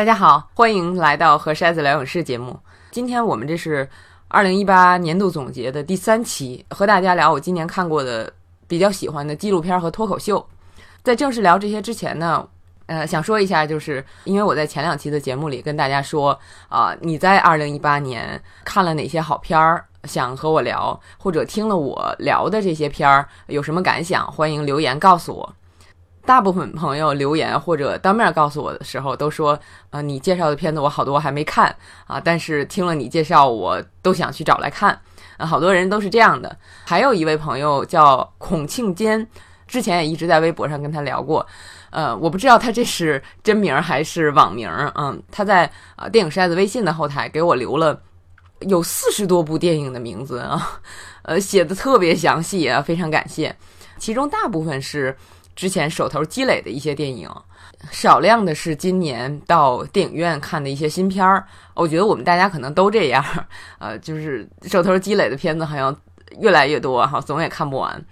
大家好，欢迎来到和筛子聊影视节目。今天我们这是二零一八年度总结的第三期，和大家聊我今年看过的比较喜欢的纪录片和脱口秀。在正式聊这些之前呢，呃，想说一下，就是因为我在前两期的节目里跟大家说啊，你在二零一八年看了哪些好片儿，想和我聊，或者听了我聊的这些片儿有什么感想，欢迎留言告诉我。大部分朋友留言或者当面告诉我的时候，都说，呃，你介绍的片子我好多还没看啊，但是听了你介绍，我都想去找来看。啊，好多人都是这样的。还有一位朋友叫孔庆坚，之前也一直在微博上跟他聊过，呃，我不知道他这是真名还是网名。嗯，他在啊电影筛子微信的后台给我留了有四十多部电影的名字啊，呃，写的特别详细啊，非常感谢。其中大部分是。之前手头积累的一些电影，少量的是今年到电影院看的一些新片儿。我觉得我们大家可能都这样，呃，就是手头积累的片子好像越来越多哈，总也看不完。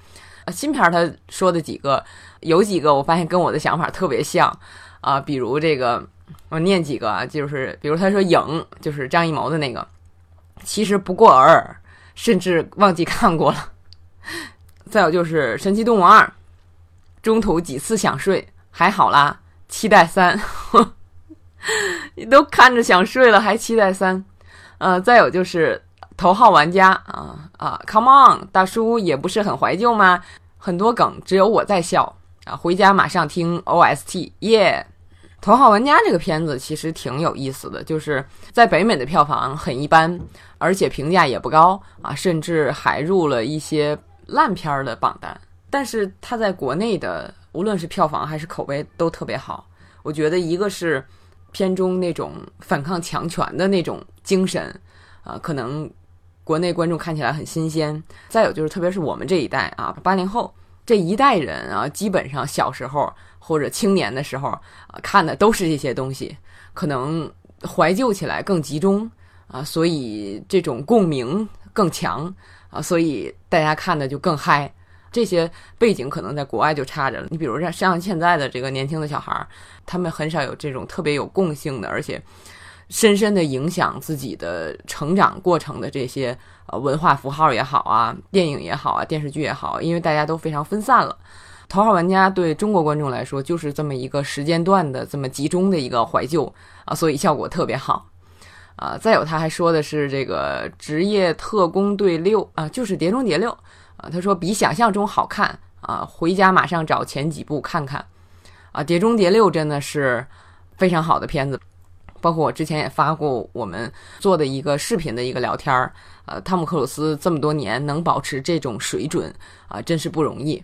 呃新片儿他说的几个，有几个我发现跟我的想法特别像啊，比如这个，我念几个啊，就是比如他说影，就是张艺谋的那个，其实不过尔尔，甚至忘记看过了。再有就是神奇动物二。中途几次想睡，还好啦。期待三，你 都看着想睡了，还期待三。呃，再有就是头号玩家啊啊，Come on，大叔也不是很怀旧吗？很多梗只有我在笑啊。回家马上听 OST，耶！头号玩家这个片子其实挺有意思的，就是在北美的票房很一般，而且评价也不高啊，甚至还入了一些烂片的榜单。但是它在国内的无论是票房还是口碑都特别好，我觉得一个是片中那种反抗强权的那种精神，啊，可能国内观众看起来很新鲜。再有就是，特别是我们这一代啊，八零后这一代人啊，基本上小时候或者青年的时候啊，看的都是这些东西，可能怀旧起来更集中啊，所以这种共鸣更强啊，所以大家看的就更嗨。这些背景可能在国外就差着了。你比如像像现在的这个年轻的小孩儿，他们很少有这种特别有共性的，而且深深的影响自己的成长过程的这些呃文化符号也好啊，电影也好啊，电视剧也好，因为大家都非常分散了。头号玩家对中国观众来说就是这么一个时间段的这么集中的一个怀旧啊，所以效果特别好啊。再有他还说的是这个职业特工队六啊，就是碟中谍六。啊，他说比想象中好看啊！回家马上找前几部看看，啊，《碟中谍六》真的是非常好的片子，包括我之前也发过我们做的一个视频的一个聊天儿，呃，汤姆克鲁斯这么多年能保持这种水准啊，真是不容易。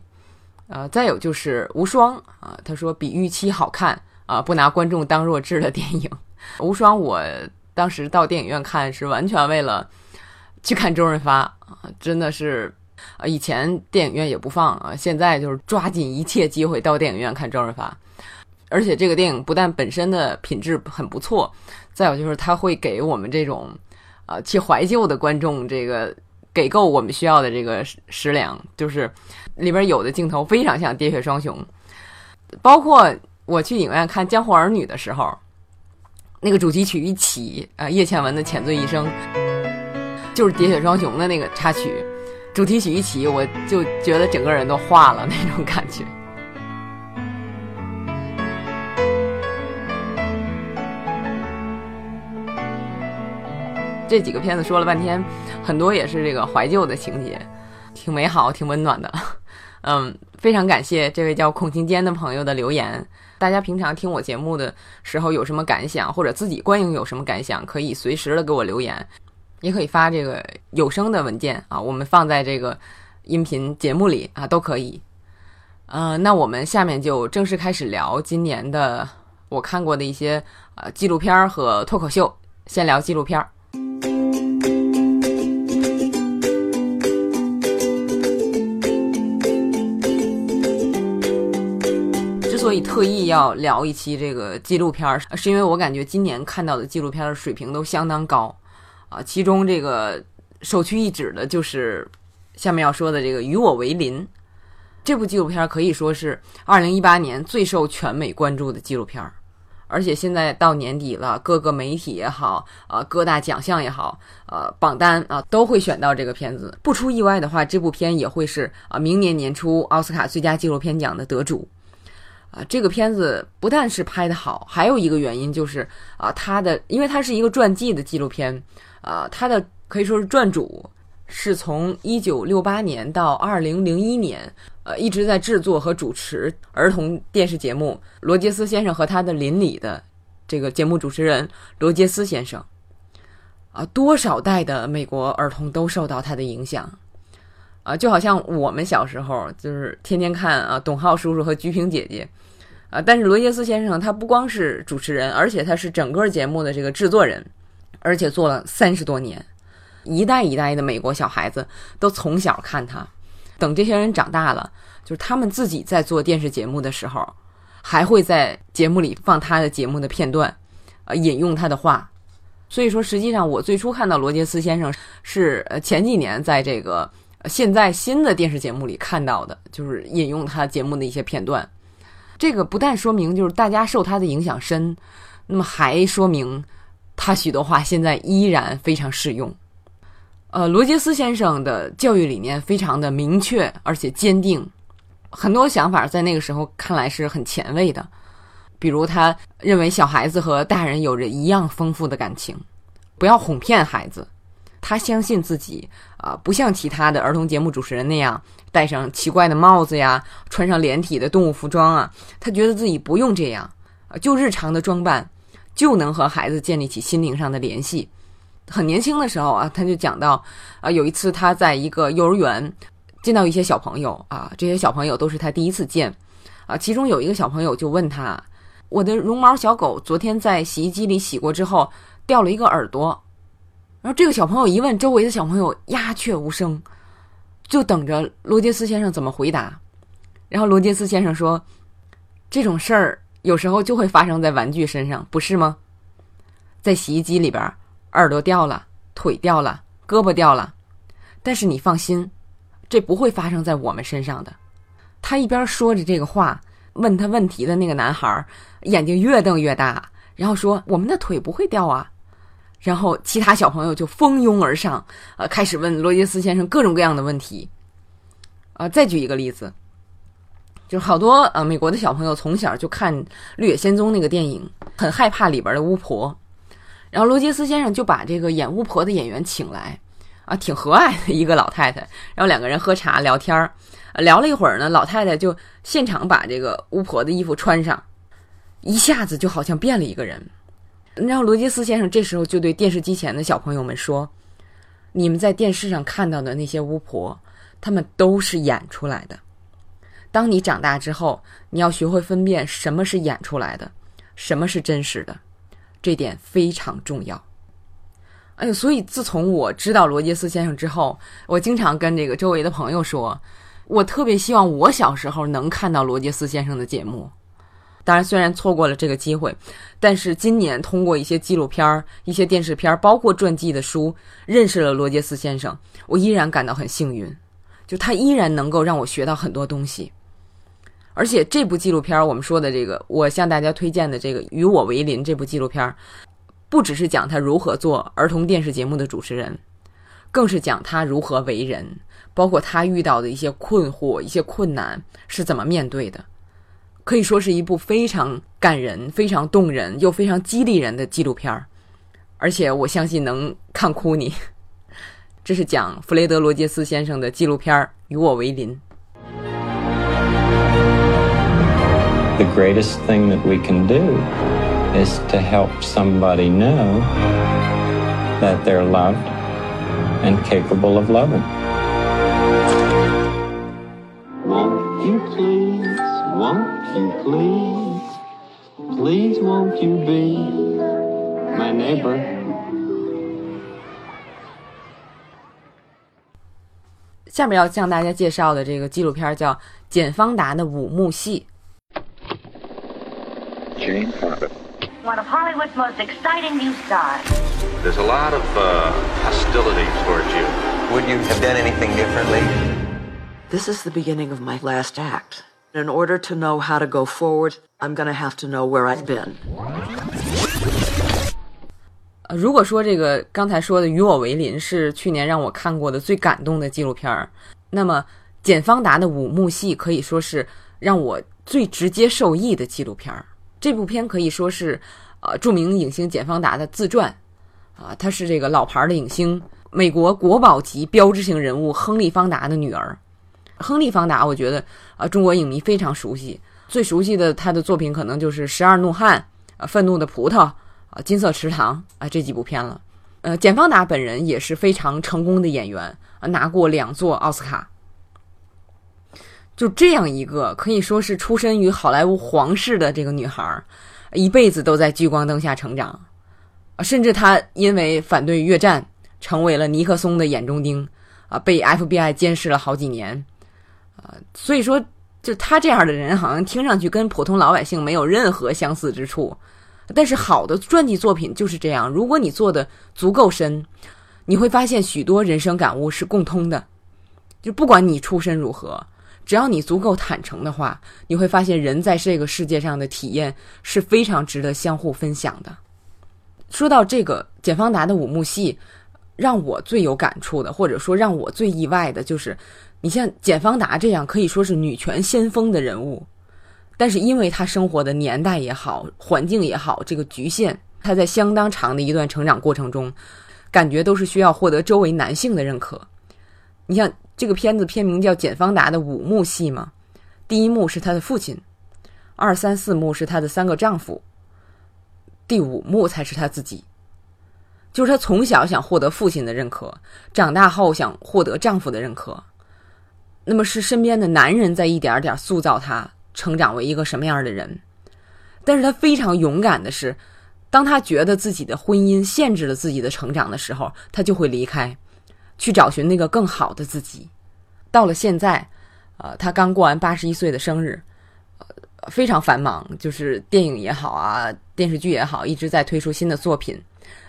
呃，再有就是《无双》啊，他说比预期好看啊，不拿观众当弱智的电影，《无双》我当时到电影院看是完全为了去看周润发啊，真的是。啊，以前电影院也不放啊，现在就是抓紧一切机会到电影院看周润发，而且这个电影不但本身的品质很不错，再有就是他会给我们这种啊去怀旧的观众这个给够我们需要的这个食粮，就是里边有的镜头非常像《喋血双雄》，包括我去影院看《江湖儿女》的时候，那个主题曲一起啊，叶倩文的《浅醉一生》，就是《喋血双雄》的那个插曲。主题曲一起，我就觉得整个人都化了那种感觉。这几个片子说了半天，很多也是这个怀旧的情节，挺美好、挺温暖的。嗯，非常感谢这位叫孔庆坚的朋友的留言。大家平常听我节目的时候有什么感想，或者自己观影有什么感想，可以随时的给我留言。也可以发这个有声的文件啊，我们放在这个音频节目里啊，都可以。呃，那我们下面就正式开始聊今年的我看过的一些呃纪录片和脱口秀。先聊纪录片。之所以特意要聊一期这个纪录片，是因为我感觉今年看到的纪录片的水平都相当高。啊，其中这个首屈一指的就是下面要说的这个《与我为邻》这部纪录片，可以说是二零一八年最受全美关注的纪录片，而且现在到年底了，各个媒体也好，呃，各大奖项也好，呃，榜单啊都会选到这个片子。不出意外的话，这部片也会是啊明年年初奥斯卡最佳纪录片奖的得主。啊，这个片子不但是拍得好，还有一个原因就是啊，它的因为它是一个传记的纪录片，啊，他的可以说是传主是从一九六八年到二零零一年。呃，一直在制作和主持儿童电视节目《罗杰斯先生和他的邻里》的这个节目主持人罗杰斯先生，啊，多少代的美国儿童都受到他的影响，啊，就好像我们小时候就是天天看啊董浩叔叔和鞠萍姐姐，啊，但是罗杰斯先生他不光是主持人，而且他是整个节目的这个制作人，而且做了三十多年，一代一代的美国小孩子都从小看他。等这些人长大了，就是他们自己在做电视节目的时候，还会在节目里放他的节目的片段，呃，引用他的话。所以说，实际上我最初看到罗杰斯先生是呃前几年在这个现在新的电视节目里看到的，就是引用他节目的一些片段。这个不但说明就是大家受他的影响深，那么还说明他许多话现在依然非常适用。呃，罗杰斯先生的教育理念非常的明确而且坚定，很多想法在那个时候看来是很前卫的。比如，他认为小孩子和大人有着一样丰富的感情，不要哄骗孩子。他相信自己啊，不像其他的儿童节目主持人那样戴上奇怪的帽子呀，穿上连体的动物服装啊。他觉得自己不用这样啊，就日常的装扮就能和孩子建立起心灵上的联系。很年轻的时候啊，他就讲到，啊，有一次他在一个幼儿园见到一些小朋友啊，这些小朋友都是他第一次见，啊，其中有一个小朋友就问他：“我的绒毛小狗昨天在洗衣机里洗过之后掉了一个耳朵。”然后这个小朋友一问，周围的小朋友鸦雀无声，就等着罗杰斯先生怎么回答。然后罗杰斯先生说：“这种事儿有时候就会发生在玩具身上，不是吗？在洗衣机里边。”耳朵掉了，腿掉了，胳膊掉了，但是你放心，这不会发生在我们身上的。他一边说着这个话，问他问题的那个男孩眼睛越瞪越大，然后说：“我们的腿不会掉啊。”然后其他小朋友就蜂拥而上，呃，开始问罗杰斯先生各种各样的问题。啊，再举一个例子，就是好多呃美国的小朋友从小就看《绿野仙踪》那个电影，很害怕里边的巫婆。然后罗杰斯先生就把这个演巫婆的演员请来，啊，挺和蔼的一个老太太。然后两个人喝茶聊天儿，聊了一会儿呢，老太太就现场把这个巫婆的衣服穿上，一下子就好像变了一个人。然后罗杰斯先生这时候就对电视机前的小朋友们说：“你们在电视上看到的那些巫婆，他们都是演出来的。当你长大之后，你要学会分辨什么是演出来的，什么是真实的。”这点非常重要。哎呦，所以自从我知道罗杰斯先生之后，我经常跟这个周围的朋友说，我特别希望我小时候能看到罗杰斯先生的节目。当然，虽然错过了这个机会，但是今年通过一些纪录片儿、一些电视片儿，包括传记的书，认识了罗杰斯先生，我依然感到很幸运，就他依然能够让我学到很多东西。而且这部纪录片，我们说的这个，我向大家推荐的这个《与我为邻》这部纪录片，不只是讲他如何做儿童电视节目的主持人，更是讲他如何为人，包括他遇到的一些困惑、一些困难是怎么面对的。可以说是一部非常感人、非常动人又非常激励人的纪录片，而且我相信能看哭你。这是讲弗雷德·罗杰斯先生的纪录片《与我为邻》。The greatest thing that we can do is to help somebody know that they're loved and capable of loving. Won't you please, won't you please, please won't you be my neighbor? 下面要向大家介绍的这个纪录片叫《简方达的五幕戏》。 Jane Fonda. One of Hollywood's most exciting new stars. There's a lot of uh, hostility towards you. Would you have done anything differently? This is the beginning of my last act. In order to know how to go forward, I'm going to have to know where I've been. 呃，如果说这个刚才说的《与我为邻》是去年让我看过的最感动的纪录片儿，那么简方达的五幕戏可以说是让我最直接受益的纪录片儿。这部片可以说是呃著名影星简方达的自传啊，她是这个老牌的影星，美国国宝级标志性人物亨利·方达的女儿。亨利·方达，我觉得啊，中国影迷非常熟悉，最熟悉的他的作品可能就是《十二怒汉》啊，《愤怒的葡萄》啊，《金色池塘》啊这几部片了。呃，简方达本人也是非常成功的演员，拿过两座奥斯卡。就这样一个可以说是出身于好莱坞皇室的这个女孩，一辈子都在聚光灯下成长，甚至她因为反对越战，成为了尼克松的眼中钉，啊，被 FBI 监视了好几年。啊，所以说，就他这样的人，好像听上去跟普通老百姓没有任何相似之处。但是好的传记作品就是这样，如果你做的足够深，你会发现许多人生感悟是共通的。就不管你出身如何，只要你足够坦诚的话，你会发现人在这个世界上的体验是非常值得相互分享的。说到这个简方达的五幕戏，让我最有感触的，或者说让我最意外的，就是。你像简方达这样可以说是女权先锋的人物，但是因为她生活的年代也好，环境也好，这个局限，她在相当长的一段成长过程中，感觉都是需要获得周围男性的认可。你像这个片子片名叫《简方达的五幕戏》嘛，第一幕是她的父亲，二三四幕是她的三个丈夫，第五幕才是她自己。就是她从小想获得父亲的认可，长大后想获得丈夫的认可。那么是身边的男人在一点点塑造她成长为一个什么样的人，但是她非常勇敢的是，当她觉得自己的婚姻限制了自己的成长的时候，她就会离开，去找寻那个更好的自己。到了现在，呃，他刚过完八十一岁的生日，呃，非常繁忙，就是电影也好啊，电视剧也好，一直在推出新的作品。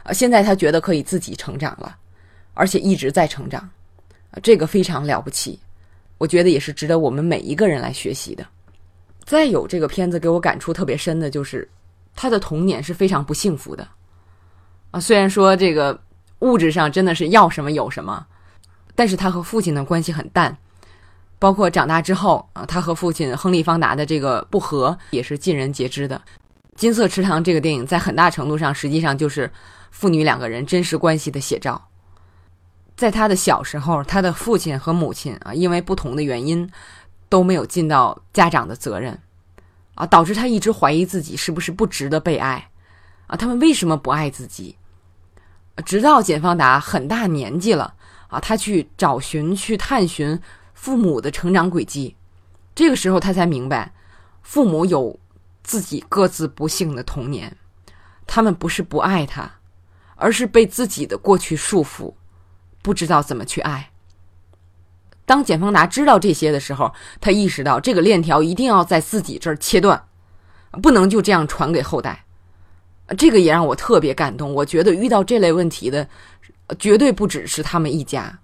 呃，现在他觉得可以自己成长了，而且一直在成长，这个非常了不起。我觉得也是值得我们每一个人来学习的。再有，这个片子给我感触特别深的就是，他的童年是非常不幸福的啊。虽然说这个物质上真的是要什么有什么，但是他和父亲的关系很淡。包括长大之后啊，他和父亲亨利·方达的这个不和也是尽人皆知的。《金色池塘》这个电影在很大程度上实际上就是父女两个人真实关系的写照。在他的小时候，他的父亲和母亲啊，因为不同的原因，都没有尽到家长的责任，啊，导致他一直怀疑自己是不是不值得被爱，啊，他们为什么不爱自己？直到简方达很大年纪了，啊，他去找寻、去探寻父母的成长轨迹，这个时候他才明白，父母有自己各自不幸的童年，他们不是不爱他，而是被自己的过去束缚。不知道怎么去爱。当简方达知道这些的时候，他意识到这个链条一定要在自己这儿切断，不能就这样传给后代。这个也让我特别感动。我觉得遇到这类问题的，绝对不只是他们一家，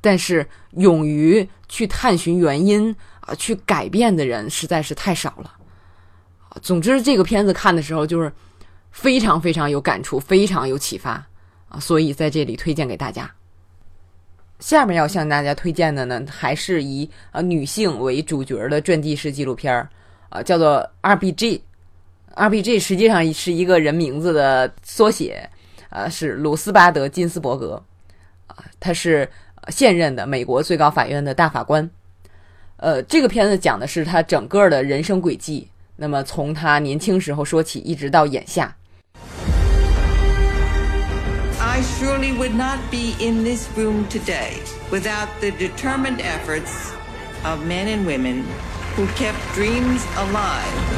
但是勇于去探寻原因啊，去改变的人实在是太少了。总之，这个片子看的时候就是非常非常有感触，非常有启发啊，所以在这里推荐给大家。下面要向大家推荐的呢，还是以呃女性为主角的传记式纪录片儿，啊，叫做 R.B.G。R.B.G 实际上是一个人名字的缩写，啊，是鲁斯巴德金斯伯格，啊，他是现任的美国最高法院的大法官。呃，这个片子讲的是他整个的人生轨迹，那么从他年轻时候说起，一直到眼下。I surely would not be in this room today without the determined efforts of men and women who kept dreams alive.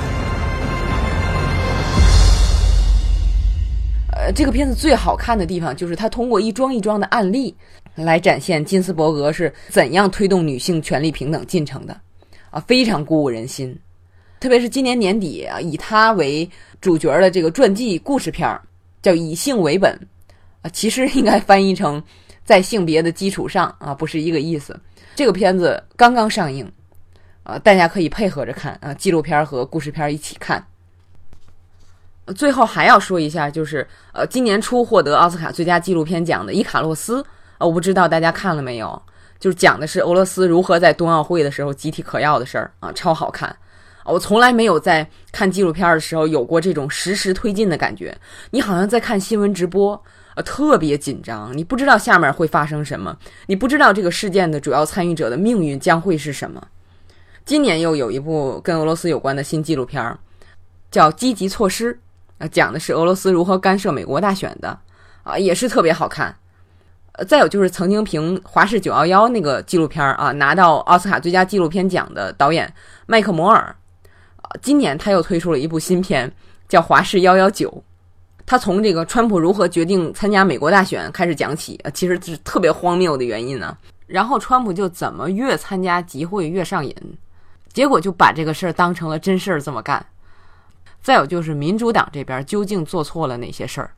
呃，这个片子最好看的地方就是它通过一桩一桩的案例来展现金斯伯格是怎样推动女性权利平等进程的，啊，非常鼓舞人心。特别是今年年底啊，以他为主角的这个传记故事片儿，叫《以性为本》。啊，其实应该翻译成在性别的基础上啊，不是一个意思。这个片子刚刚上映，啊，大家可以配合着看啊，纪录片和故事片一起看。最后还要说一下，就是呃，今年初获得奥斯卡最佳纪录片奖的《伊卡洛斯》，呃，我不知道大家看了没有，就是讲的是俄罗斯如何在冬奥会的时候集体嗑药的事儿啊，超好看。我从来没有在看纪录片的时候有过这种实时推进的感觉，你好像在看新闻直播，呃，特别紧张，你不知道下面会发生什么，你不知道这个事件的主要参与者的命运将会是什么。今年又有一部跟俄罗斯有关的新纪录片，叫《积极措施》。啊，讲的是俄罗斯如何干涉美国大选的，啊，也是特别好看。呃，再有就是曾经凭《华氏九幺幺》那个纪录片啊拿到奥斯卡最佳纪录片奖的导演麦克摩尔，今年他又推出了一部新片，叫《华氏幺幺九》。他从这个川普如何决定参加美国大选开始讲起，啊，其实是特别荒谬的原因呢。然后川普就怎么越参加集会越上瘾，结果就把这个事儿当成了真事儿这么干。再有就是民主党这边究竟做错了哪些事儿，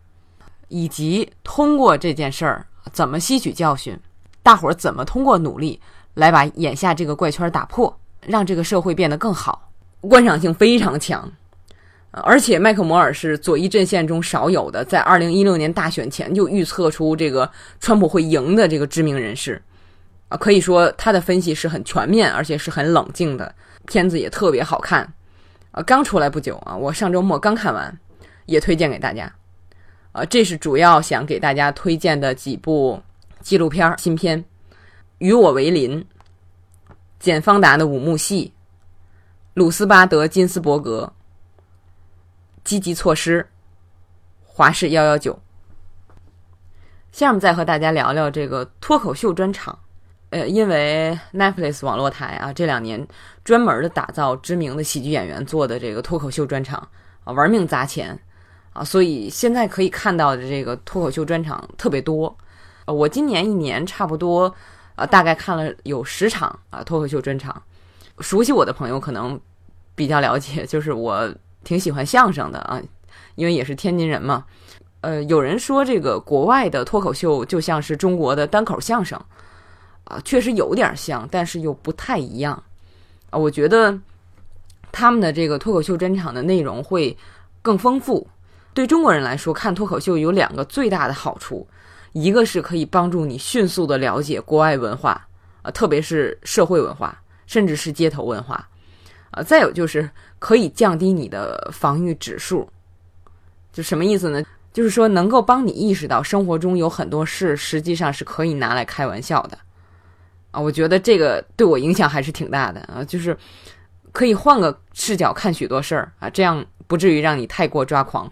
以及通过这件事儿怎么吸取教训，大伙儿怎么通过努力来把眼下这个怪圈打破，让这个社会变得更好，观赏性非常强。而且麦克摩尔是左翼阵线中少有的，在二零一六年大选前就预测出这个川普会赢的这个知名人士，啊，可以说他的分析是很全面，而且是很冷静的，片子也特别好看。啊，刚出来不久啊，我上周末刚看完，也推荐给大家。啊，这是主要想给大家推荐的几部纪录片新片，《与我为邻》、简·方达的《五幕戏》、鲁斯巴德·金斯伯格、积极措施、华氏幺幺九。下面再和大家聊聊这个脱口秀专场。呃，因为 Netflix 网络台啊，这两年专门的打造知名的喜剧演员做的这个脱口秀专场啊，玩命砸钱啊，所以现在可以看到的这个脱口秀专场特别多。呃，我今年一年差不多啊，大概看了有十场啊脱口秀专场。熟悉我的朋友可能比较了解，就是我挺喜欢相声的啊，因为也是天津人嘛。呃，有人说这个国外的脱口秀就像是中国的单口相声。啊，确实有点像，但是又不太一样。啊，我觉得他们的这个脱口秀专场的内容会更丰富。对中国人来说，看脱口秀有两个最大的好处：一个是可以帮助你迅速的了解国外文化，啊，特别是社会文化，甚至是街头文化。啊，再有就是可以降低你的防御指数。就什么意思呢？就是说能够帮你意识到生活中有很多事实际上是可以拿来开玩笑的。啊，我觉得这个对我影响还是挺大的啊，就是可以换个视角看许多事儿啊，这样不至于让你太过抓狂。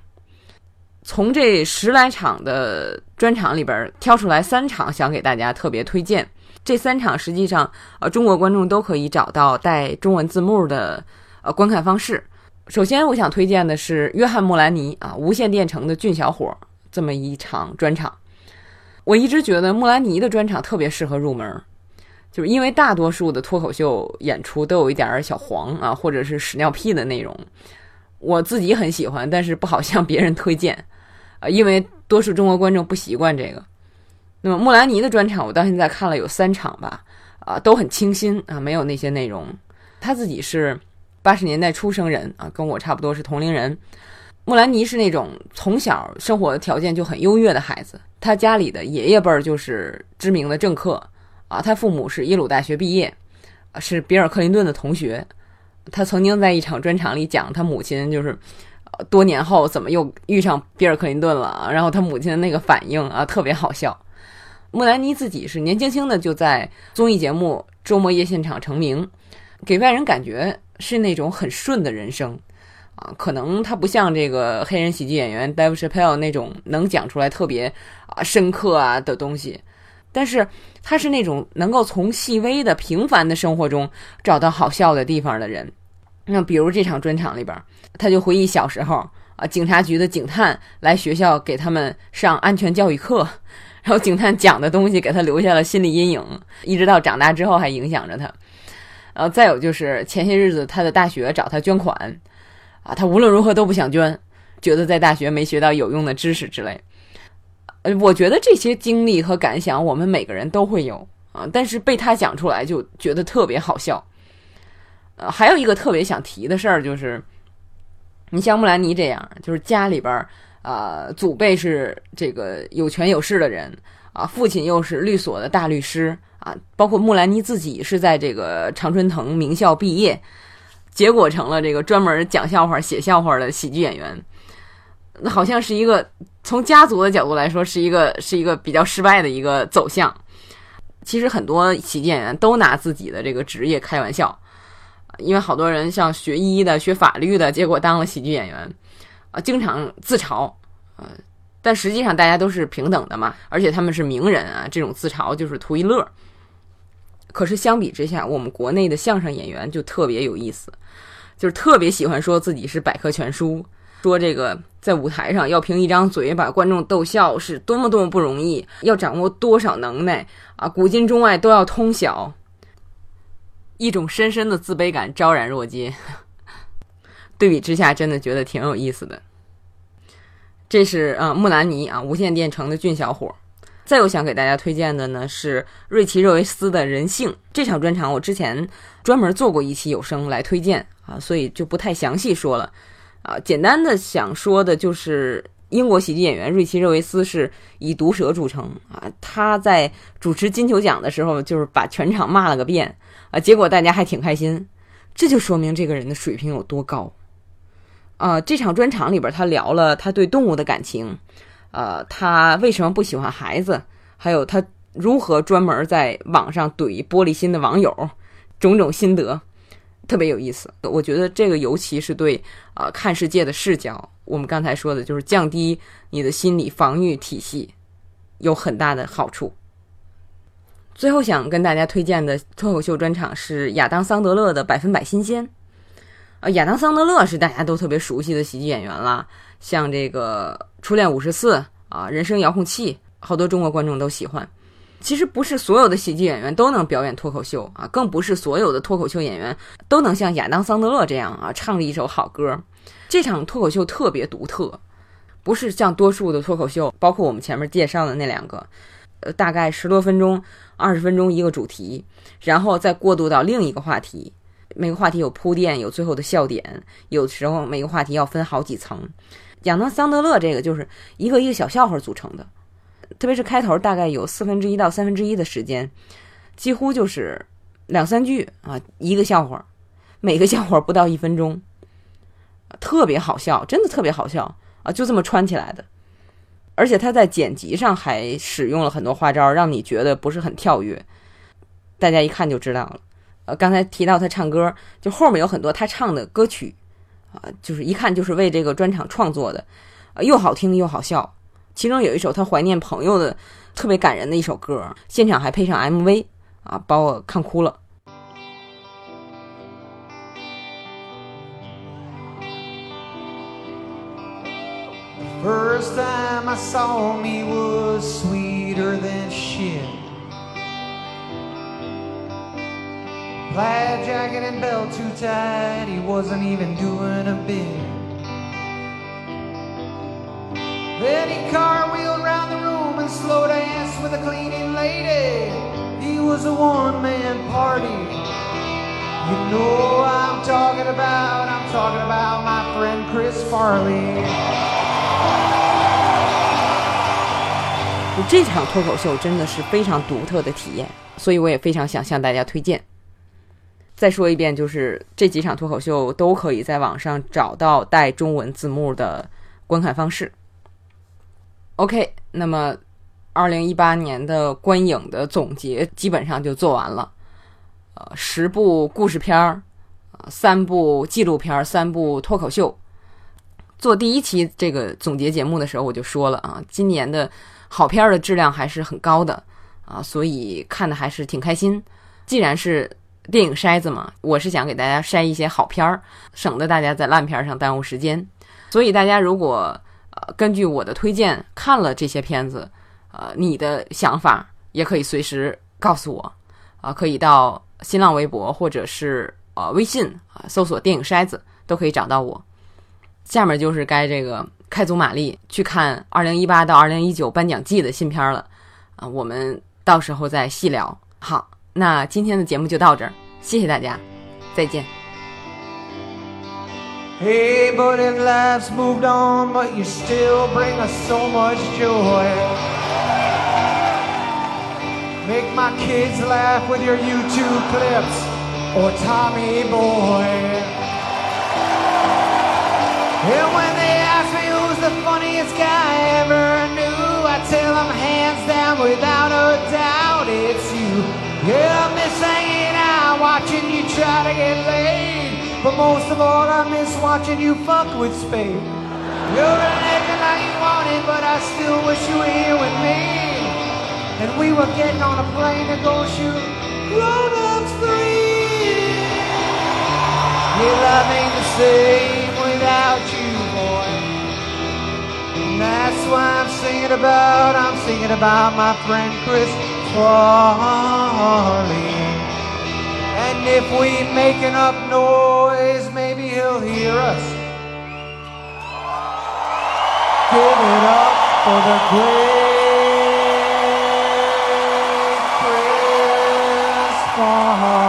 从这十来场的专场里边挑出来三场，想给大家特别推荐。这三场实际上，呃，中国观众都可以找到带中文字幕的呃观看方式。首先，我想推荐的是约翰·莫兰尼啊，无线电城的俊小伙这么一场专场。我一直觉得莫兰尼的专场特别适合入门。就是因为大多数的脱口秀演出都有一点小黄啊，或者是屎尿屁的内容，我自己很喜欢，但是不好向别人推荐，啊，因为多数中国观众不习惯这个。那么穆兰尼的专场，我到现在看了有三场吧，啊，都很清新啊，没有那些内容。他自己是八十年代出生人啊，跟我差不多是同龄人。穆兰尼是那种从小生活的条件就很优越的孩子，他家里的爷爷辈儿就是知名的政客。啊，他父母是耶鲁大学毕业，是比尔·克林顿的同学。他曾经在一场专场里讲，他母亲就是多年后怎么又遇上比尔·克林顿了，然后他母亲的那个反应啊，特别好笑。穆兰妮自己是年轻轻的就在综艺节目《周末夜现场》成名，给外人感觉是那种很顺的人生啊。可能他不像这个黑人喜剧演员 Dave Chappelle 那种能讲出来特别啊深刻啊的东西。但是他是那种能够从细微的平凡的生活中找到好笑的地方的人。那比如这场专场里边，他就回忆小时候啊，警察局的警探来学校给他们上安全教育课，然后警探讲的东西给他留下了心理阴影，一直到长大之后还影响着他。呃再有就是前些日子他的大学找他捐款，啊，他无论如何都不想捐，觉得在大学没学到有用的知识之类。呃，我觉得这些经历和感想，我们每个人都会有啊。但是被他讲出来，就觉得特别好笑呃，还有一个特别想提的事儿就是，你像穆兰妮这样，就是家里边儿呃祖辈是这个有权有势的人啊，父亲又是律所的大律师啊，包括穆兰妮自己是在这个常春藤名校毕业，结果成了这个专门讲笑话、写笑话的喜剧演员。那好像是一个从家族的角度来说，是一个是一个比较失败的一个走向。其实很多喜剧演员都拿自己的这个职业开玩笑，因为好多人像学医的、学法律的，结果当了喜剧演员，啊，经常自嘲，呃，但实际上大家都是平等的嘛，而且他们是名人啊，这种自嘲就是图一乐。可是相比之下，我们国内的相声演员就特别有意思，就是特别喜欢说自己是百科全书，说这个在舞台上要凭一张嘴把观众逗笑是多么多么不容易，要掌握多少能耐啊，古今中外都要通晓。一种深深的自卑感昭然若揭，对比之下，真的觉得挺有意思的。这是啊，穆兰妮啊，无线电城的俊小伙。再有想给大家推荐的呢是瑞奇·热维斯的《人性》这场专场，我之前专门做过一期有声来推荐啊，所以就不太详细说了啊。简单的想说的就是，英国喜剧演员瑞奇·热维斯是以毒舌著称啊，他在主持金球奖的时候，就是把全场骂了个遍啊，结果大家还挺开心，这就说明这个人的水平有多高啊。这场专场里边，他聊了他对动物的感情。呃，他为什么不喜欢孩子？还有他如何专门在网上怼玻璃心的网友，种种心得，特别有意思。我觉得这个尤其是对呃看世界的视角，我们刚才说的就是降低你的心理防御体系，有很大的好处。最后想跟大家推荐的脱口秀专场是亚当·桑德勒的《百分百新鲜》。呃，亚当·桑德勒是大家都特别熟悉的喜剧演员啦，像这个《初恋五十四》啊，《人生遥控器》，好多中国观众都喜欢。其实不是所有的喜剧演员都能表演脱口秀啊，更不是所有的脱口秀演员都能像亚当·桑德勒这样啊，唱着一首好歌。这场脱口秀特别独特，不是像多数的脱口秀，包括我们前面介绍的那两个，呃，大概十多分钟、二十分钟一个主题，然后再过渡到另一个话题。每个话题有铺垫，有最后的笑点，有时候每个话题要分好几层。亚当·桑德勒这个就是一个一个小笑话组成的，特别是开头大概有四分之一到三分之一的时间，几乎就是两三句啊，一个笑话，每个笑话不到一分钟，特别好笑，真的特别好笑啊，就这么穿起来的。而且他在剪辑上还使用了很多花招，让你觉得不是很跳跃，大家一看就知道了。呃，刚才提到他唱歌，就后面有很多他唱的歌曲，啊、就是一看就是为这个专场创作的，啊，又好听又好笑。其中有一首他怀念朋友的特别感人的一首歌，现场还配上 MV，啊，把我看哭了。First time I saw him, he was sweeter than shit. Plaid jacket and belt too tight, he wasn't even doing a bit. Then he car wheeled round the room and slow danced with a cleaning lady. He was a one man party. You know I'm talking about, I'm talking about my friend Chris Farley. 这场脱口秀真的是非常独特的体验，所以我也非常想向大家推荐。再说一遍，就是这几场脱口秀都可以在网上找到带中文字幕的观看方式。OK，那么二零一八年的观影的总结基本上就做完了。呃，十部故事片儿，三部纪录片儿，三部脱口秀。做第一期这个总结节目的时候，我就说了啊，今年的好片儿的质量还是很高的啊，所以看的还是挺开心。既然是电影筛子嘛，我是想给大家筛一些好片儿，省得大家在烂片上耽误时间。所以大家如果根据我的推荐看了这些片子，呃，你的想法也可以随时告诉我啊、可以到新浪微博或者是呃微信啊、搜索“电影筛子”都可以找到我。下面就是该这个开足马力去看二零一八到二零一九颁奖季的新片了啊，我们到时候再细聊。好，那今天的节目就到这儿，谢谢大家，再见。Hey, but if life's moved on, but you still bring us so much joy. Make my kids laugh with your YouTube clips, or Tommy Boy. And when they ask me who's the funniest guy I ever knew, I tell them hands down without a doubt it's you. Yeah, I miss hanging out, watching you try to get laid. But most of all, I miss watching you fuck with Spade. You're acting like you want it, but I still wish you were here with me. And we were getting on a plane to go shoot Grown Ups 3. Your love ain't the same without you, boy. And that's why I'm singing about, I'm singing about my friend Chris Farley. And if we make enough noise, maybe he'll hear us. Give it up for the great Chris Farley.